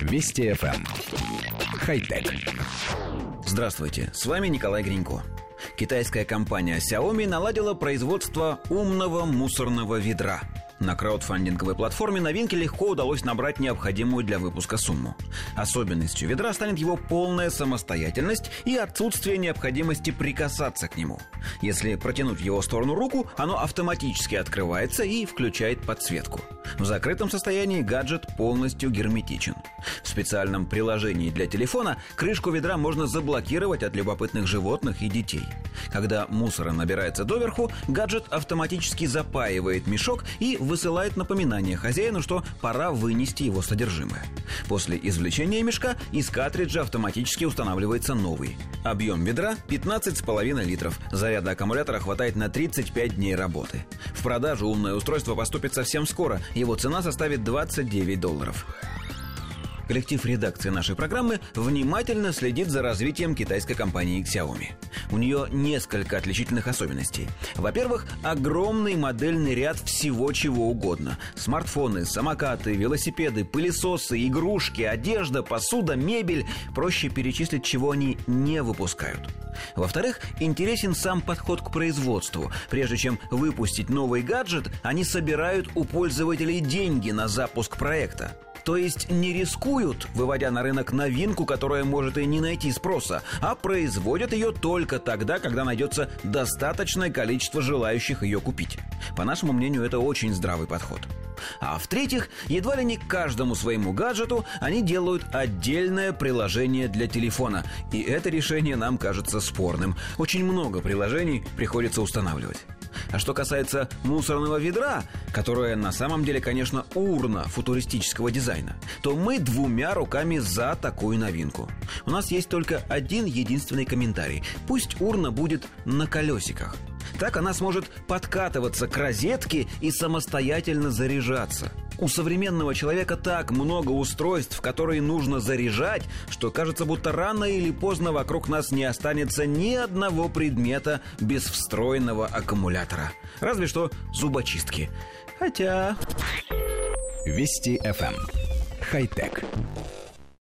Вести FM. Эм. Хай-тек. Здравствуйте, с вами Николай Гринько. Китайская компания Xiaomi наладила производство умного мусорного ведра – на краудфандинговой платформе новинке легко удалось набрать необходимую для выпуска сумму. Особенностью ведра станет его полная самостоятельность и отсутствие необходимости прикасаться к нему. Если протянуть в его сторону руку, оно автоматически открывается и включает подсветку. В закрытом состоянии гаджет полностью герметичен. В специальном приложении для телефона крышку ведра можно заблокировать от любопытных животных и детей. Когда мусора набирается доверху, гаджет автоматически запаивает мешок и высылает напоминание хозяину, что пора вынести его содержимое. После извлечения мешка из картриджа автоматически устанавливается новый. Объем ведра 15,5 литров. Заряда аккумулятора хватает на 35 дней работы. В продажу умное устройство поступит совсем скоро. Его цена составит 29 долларов. Коллектив редакции нашей программы внимательно следит за развитием китайской компании Xiaomi. У нее несколько отличительных особенностей. Во-первых, огромный модельный ряд всего чего угодно. Смартфоны, самокаты, велосипеды, пылесосы, игрушки, одежда, посуда, мебель. Проще перечислить, чего они не выпускают. Во-вторых, интересен сам подход к производству. Прежде чем выпустить новый гаджет, они собирают у пользователей деньги на запуск проекта. То есть не рискуют, выводя на рынок новинку, которая может и не найти спроса, а производят ее только тогда, когда найдется достаточное количество желающих ее купить. По нашему мнению, это очень здравый подход. А в-третьих, едва ли не каждому своему гаджету они делают отдельное приложение для телефона. И это решение нам кажется спорным. Очень много приложений приходится устанавливать. А что касается мусорного ведра, которое на самом деле, конечно, урна футуристического дизайна, то мы двумя руками за такую новинку. У нас есть только один единственный комментарий. Пусть урна будет на колесиках. Так она сможет подкатываться к розетке и самостоятельно заряжаться – у современного человека так много устройств, которые нужно заряжать, что кажется, будто рано или поздно вокруг нас не останется ни одного предмета без встроенного аккумулятора. Разве что зубочистки. Хотя... Вести FM. Эм. Хай-тек.